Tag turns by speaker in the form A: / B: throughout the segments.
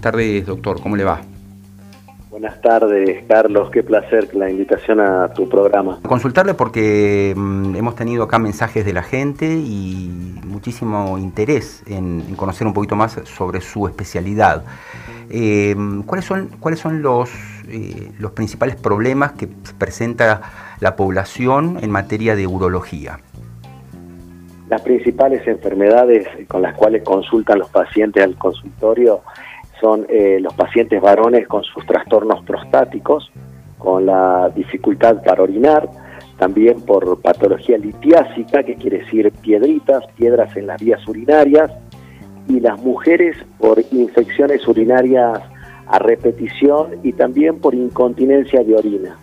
A: Buenas tardes, doctor. ¿Cómo le va?
B: Buenas tardes, Carlos. Qué placer la invitación a tu programa.
A: Consultarle porque mm, hemos tenido acá mensajes de la gente y muchísimo interés en, conocer un poquito más sobre su especialidad. Eh, ¿Cuáles son, cuáles son los, eh, los principales problemas que presenta la población en materia de urología?
B: Las principales enfermedades con las cuales consultan los pacientes al consultorio son eh, los pacientes varones con sus trastornos prostáticos, con la dificultad para orinar, también por patología litiásica, que quiere decir piedritas, piedras en las vías urinarias, y las mujeres por infecciones urinarias a repetición y también por incontinencia de orina.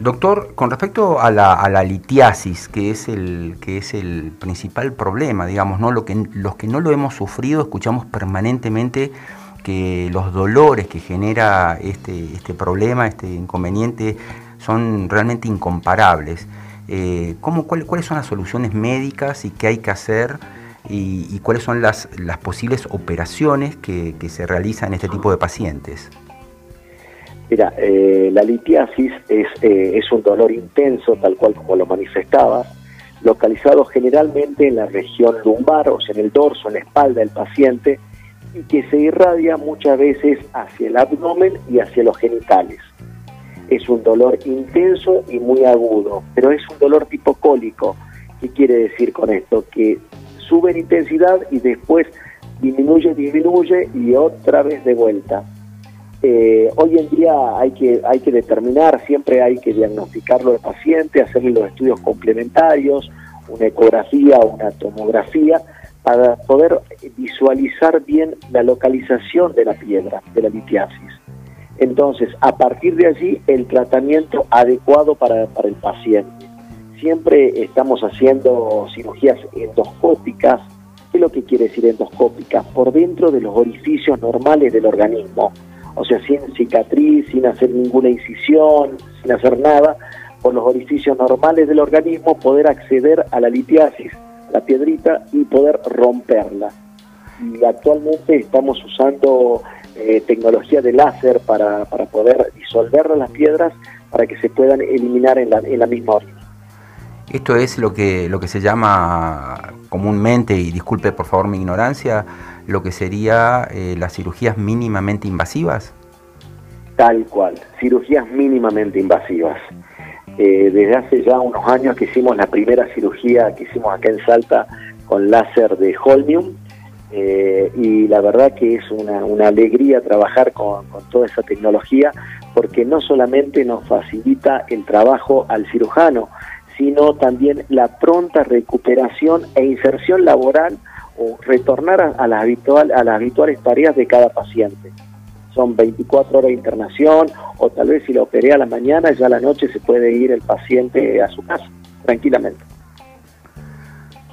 A: Doctor, con respecto a la, litiasis, que es el que es el principal problema, digamos, ¿no? Lo que, los que no lo hemos sufrido escuchamos permanentemente que los dolores que genera este, este problema, este inconveniente, son realmente incomparables. Eh, ¿cómo, ¿Cuáles son las soluciones médicas y qué hay que hacer? Y, cuáles son las, posibles operaciones que se realizan en este tipo de pacientes?
B: Mira, eh, la litiasis es, eh, es un dolor intenso, tal cual como lo manifestaba, localizado generalmente en la región lumbar, o sea, en el dorso, en la espalda del paciente, y que se irradia muchas veces hacia el abdomen y hacia los genitales. Es un dolor intenso y muy agudo, pero es un dolor tipo cólico. ¿Qué quiere decir con esto? Que sube en intensidad y después disminuye, disminuye y otra vez de vuelta. Eh, hoy en día hay que, hay que determinar, siempre hay que diagnosticarlo al paciente, hacerle los estudios complementarios, una ecografía o una tomografía, para poder visualizar bien la localización de la piedra, de la litiasis. Entonces, a partir de allí, el tratamiento adecuado para, para el paciente. Siempre estamos haciendo cirugías endoscópicas. ¿Qué es lo que quiere decir endoscópicas? Por dentro de los orificios normales del organismo o sea, sin cicatriz, sin hacer ninguna incisión, sin hacer nada, por los orificios normales del organismo, poder acceder a la litiasis, la piedrita, y poder romperla. Y actualmente estamos usando eh, tecnología de láser para, para poder disolver las piedras para que se puedan eliminar en la, en la misma orina.
A: Esto es lo que, lo que se llama comúnmente, y disculpe por favor mi ignorancia, lo que sería eh, las cirugías mínimamente invasivas?
B: Tal cual, cirugías mínimamente invasivas. Eh, desde hace ya unos años que hicimos la primera cirugía que hicimos acá en Salta con láser de Holmium eh, y la verdad que es una, alegría trabajar con, toda esa tecnología porque no solamente nos facilita el trabajo al cirujano, sino también la pronta recuperación e inserción laboral o retornar a, las habitual, a las habituales tareas de cada paciente. Son 24 horas de internación o tal vez si lo operé a la mañana, ya a la noche se puede ir el paciente a su casa tranquilamente.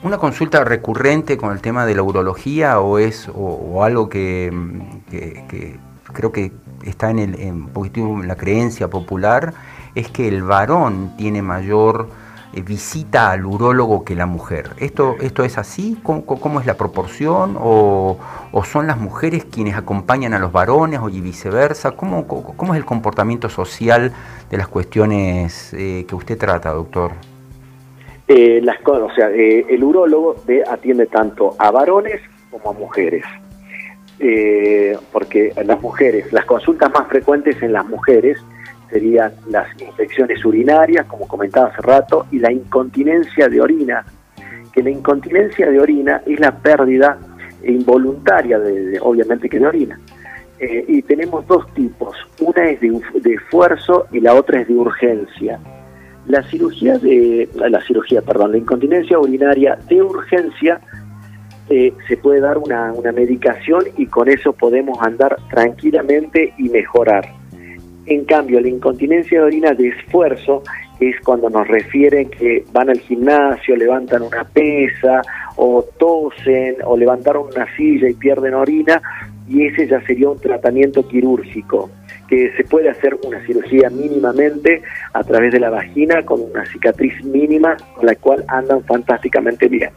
A: ¿Una consulta recurrente con el tema de la urología o es o, algo que, creo que está en, el, en, en la creencia popular es que el varón tiene mayor visita al urólogo que la mujer. ¿Esto, esto es así? ¿Cómo, es la proporción? ¿O, son las mujeres quienes acompañan a los varones o viceversa? ¿Cómo, cómo es el comportamiento social de las cuestiones eh, que usted trata, doctor?
B: Eh, las, o sea, el urólogo atiende tanto a varones como a mujeres. porque las mujeres, las consultas más frecuentes en las mujeres serían las infecciones urinarias, como comentaba hace rato, y la incontinencia de orina, que la incontinencia de orina es la pérdida involuntaria, de, obviamente que de orina. Eh, y tenemos dos tipos, una es de, esfuerzo y la otra es de urgencia. La cirugía de, la cirugía, perdón, la incontinencia urinaria de urgencia eh, se puede dar una, una medicación y con eso podemos andar tranquilamente y mejorar en cambio, la incontinencia de orina de esfuerzo es cuando nos refieren que van al gimnasio, levantan una pesa o tosen o levantaron una silla y pierden orina y ese ya sería un tratamiento quirúrgico que se puede hacer una cirugía mínimamente a través de la vagina con una cicatriz mínima con la cual andan fantásticamente bien.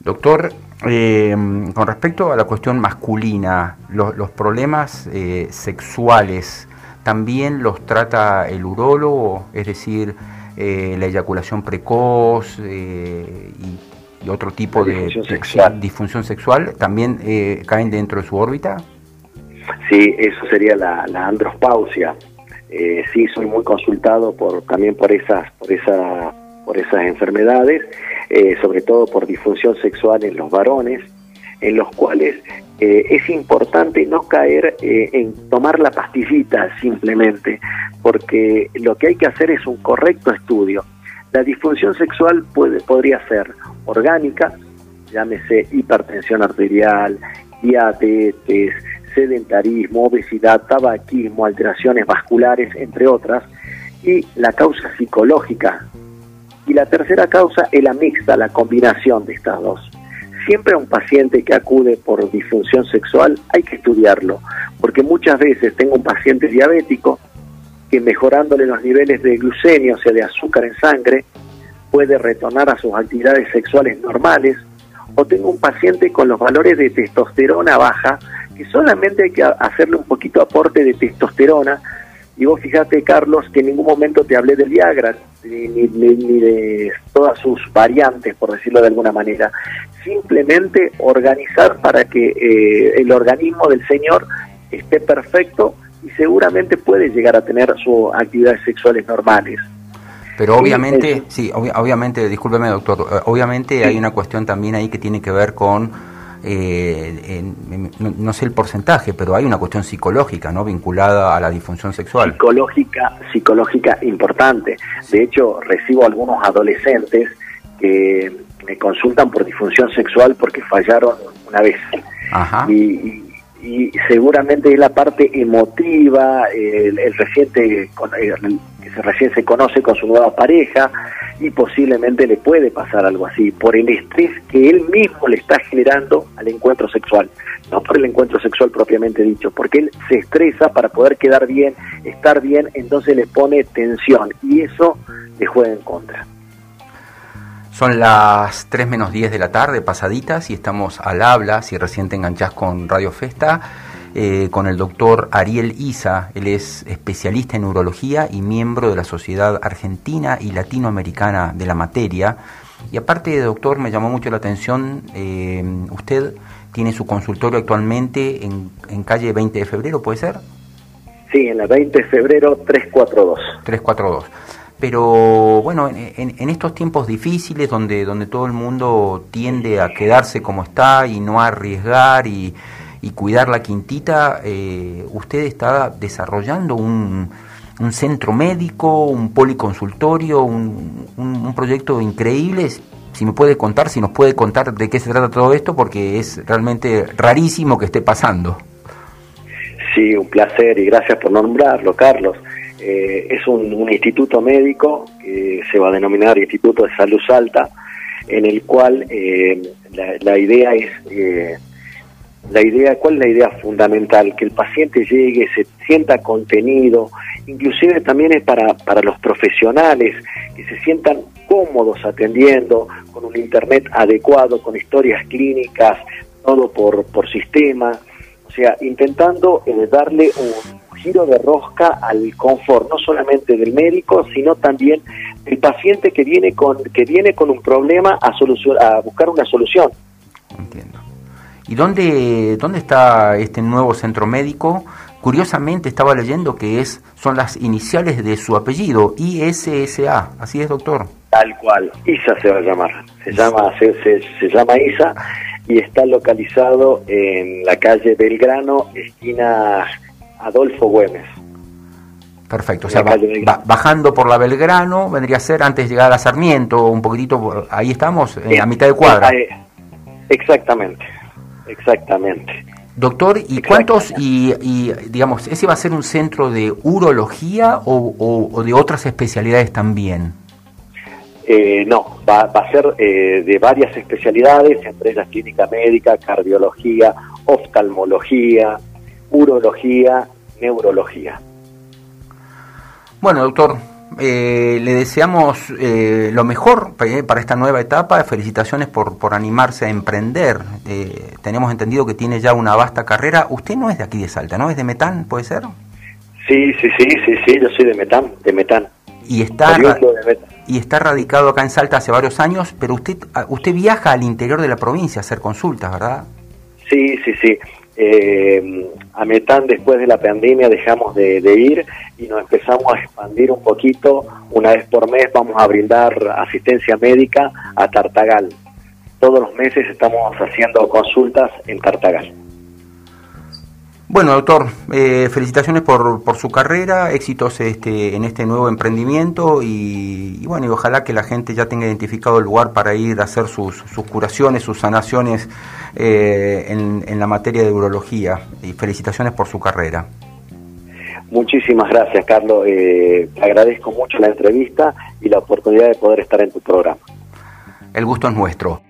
A: Doctor, eh, con respecto a la cuestión masculina, los problemas eh, sexuales, ¿también los trata el urólogo? Es decir, eh, la eyaculación precoz y, otro tipo de, disfunción sexual, ¿también caen dentro de su órbita?
B: Sí, eso sería la, androspausia. sí, soy muy consultado por también por esas, por esa, por esas enfermedades eh, sobre todo por disfunción sexual en los varones, en los cuales eh, es importante no caer eh, en tomar la pastillita simplemente, porque lo que hay que hacer es un correcto estudio. La disfunción sexual puede, podría ser orgánica, llámese hipertensión arterial, diabetes, sedentarismo, obesidad, tabaquismo, alteraciones vasculares, entre otras, y la causa psicológica y la tercera causa es la mixta, la combinación de estas dos. Siempre a un paciente que acude por disfunción sexual hay que estudiarlo, porque muchas veces tengo un paciente diabético que mejorándole los niveles de glucemia, o sea, de azúcar en sangre, puede retornar a sus actividades sexuales normales, o tengo un paciente con los valores de testosterona baja, que solamente hay que hacerle un poquito aporte de testosterona, y vos fíjate, Carlos, que en ningún momento te hablé del Viagra, ni, de todas sus variantes, por decirlo de alguna manera. Simplemente organizar para que eh, el organismo del Señor esté perfecto y seguramente puede llegar a tener sus actividades sexuales normales.
A: Pero obviamente, sí, obviamente, discúlpeme doctor, eh, obviamente hay una cuestión también ahí que tiene que ver con eh, no, sé el porcentaje, pero hay una cuestión psicológica, ¿no? Vinculada a la disfunción sexual.
B: Psicológica, psicológica importante. De hecho, recibo algunos adolescentes que me consultan por disfunción sexual porque fallaron una vez. Y, seguramente es la parte emotiva, el, reciente, que se recién se conoce con su nueva pareja, y posiblemente le puede pasar algo así por el estrés que él mismo le está generando al encuentro sexual, no por el encuentro sexual propiamente dicho, porque él se estresa para poder quedar bien, estar bien, entonces le pone tensión y eso le juega en contra.
A: Son las 3 menos 10 de la tarde, pasaditas, y estamos al habla, si recién te enganchás con Radio Festa. Eh, con el doctor Ariel Isa. Él es especialista en urología y miembro de la Sociedad Argentina y Latinoamericana de la Materia. Y aparte de doctor, me llamó mucho la atención, eh, usted tiene su consultorio actualmente en, en, calle 20 de febrero, ¿puede ser?
B: Sí, en la 20 de febrero 342.
A: 342. Pero bueno, en, en, estos tiempos difíciles donde, donde todo el mundo tiende a quedarse como está y no arriesgar y, cuidar la quintita, eh, usted está desarrollando un, un, centro médico, un policonsultorio, un, un, proyecto increíble. Si me puede contar, si nos puede contar de qué se trata todo esto, porque es realmente rarísimo que esté pasando.
B: Sí, un placer y gracias por nombrarlo, Carlos. Eh, es un, instituto médico que se va a denominar Instituto de Salud Alta, en el cual eh, la, la, idea es la idea, ¿cuál es la idea fundamental? Que el paciente llegue, se sienta contenido, inclusive también es para, para los profesionales, que se sientan cómodos atendiendo, con un internet adecuado, con historias clínicas, todo por, por sistema, o sea, intentando eh, darle un giro de rosca al confort, no solamente del médico, sino también del paciente que viene con, que viene con un problema a, a buscar una solución.
A: Entiendo. ¿Y dónde, dónde está este nuevo centro médico? Curiosamente estaba leyendo que es son las iniciales de su apellido, ISSA, ¿así es, doctor?
B: Tal cual, ISA se va a llamar, se llama, se, llama ISA y está localizado en la calle Belgrano, esquina Adolfo Güemes.
A: Perfecto, o sea, bajando por la Belgrano vendría a ser antes de llegar a Sarmiento, un poquitito, ahí estamos, en la mitad de cuadra. Eh,
B: exactamente. Exactamente.
A: Doctor, ¿y cuántos, y, digamos, ese va a ser un centro de urología o, de otras especialidades también?
B: Eh, no, va, a ser eh, de varias especialidades, entre ellas clínica médica, cardiología, oftalmología, urología, neurología.
A: Bueno, doctor, eh, le deseamos eh, lo mejor para esta nueva etapa. Felicitaciones por, por animarse a emprender. tenemos entendido que tiene ya una vasta carrera. Usted no es de aquí de Salta, ¿no? ¿Es de Metán, puede ser?
B: Sí, sí, sí, sí, sí, yo soy de Metán, de Metán.
A: Y está, y está radicado acá en Salta hace varios años, pero usted, usted viaja al interior de la provincia a hacer consultas, ¿verdad?
B: Sí, sí, sí. Eh, a Metán después de la pandemia dejamos de, ir y nos empezamos a expandir un poquito. Una vez por mes vamos a brindar asistencia médica a Tartagal. Todos los meses estamos haciendo consultas en Tartagal.
A: Bueno, doctor, eh, felicitaciones por, por, su carrera, éxitos este, en este nuevo emprendimiento y, bueno, y ojalá que la gente ya tenga identificado el lugar para ir a hacer sus, sus curaciones, sus sanaciones eh, en, en, la materia de urología. Y felicitaciones por su carrera.
B: Muchísimas gracias, Carlos. Eh, agradezco mucho la entrevista y la oportunidad de poder estar en tu programa.
A: El gusto es nuestro.